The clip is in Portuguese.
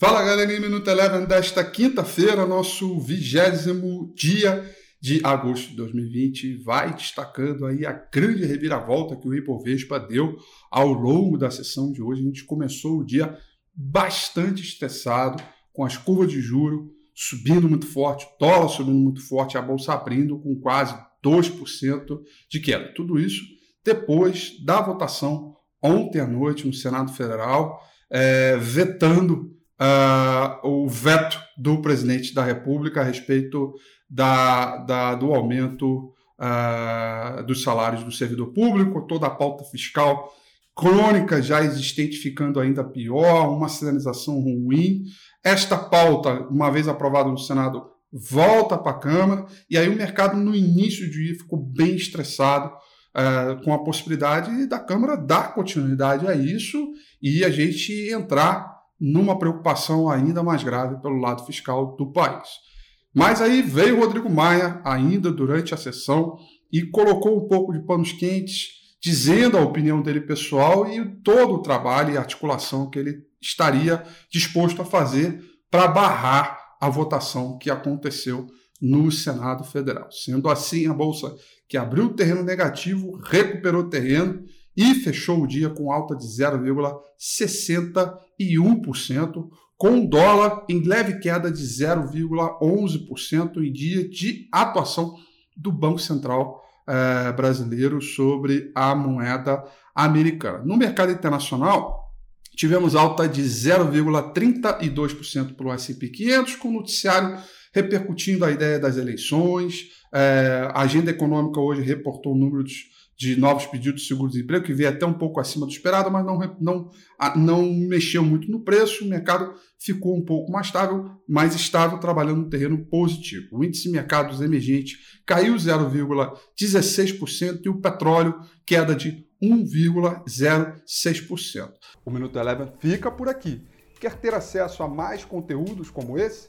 Fala galerinha, Minuto Eleven desta quinta-feira, nosso vigésimo dia de agosto de 2020, vai destacando aí a grande reviravolta que o Ibovespa deu ao longo da sessão de hoje. A gente começou o dia bastante estressado, com as curvas de juro subindo muito forte, o dólar subindo muito forte, a bolsa abrindo com quase 2% de queda. Tudo isso depois da votação ontem à noite no Senado Federal, é, vetando uh, o veto do presidente da República a respeito da, da do aumento uh, dos salários do servidor público, toda a pauta fiscal crônica já existente ficando ainda pior, uma sinalização ruim. Esta pauta, uma vez aprovada no Senado, volta para a Câmara, e aí o mercado, no início do dia, ficou bem estressado uh, com a possibilidade da Câmara dar continuidade a isso e a gente entrar numa preocupação ainda mais grave pelo lado fiscal do país. Mas aí veio Rodrigo Maia, ainda durante a sessão, e colocou um pouco de panos quentes, dizendo a opinião dele pessoal e todo o trabalho e articulação que ele estaria disposto a fazer para barrar a votação que aconteceu no Senado Federal. Sendo assim, a Bolsa, que abriu terreno negativo, recuperou terreno e fechou o dia com alta de 0,61%, com o dólar em leve queda de 0,11% em dia de atuação do Banco Central eh, brasileiro sobre a moeda americana. No mercado internacional, tivemos alta de 0,32% para o S&P 500, com o noticiário repercutindo a ideia das eleições. Eh, a agenda econômica hoje reportou números de novos pedidos de seguro-desemprego, que veio até um pouco acima do esperado, mas não, não, não mexeu muito no preço, o mercado ficou um pouco mais estável, mais estável, trabalhando no terreno positivo. O índice de mercados emergentes caiu 0,16% e o petróleo queda de 1,06%. O Minuto Eleven fica por aqui. Quer ter acesso a mais conteúdos como esse?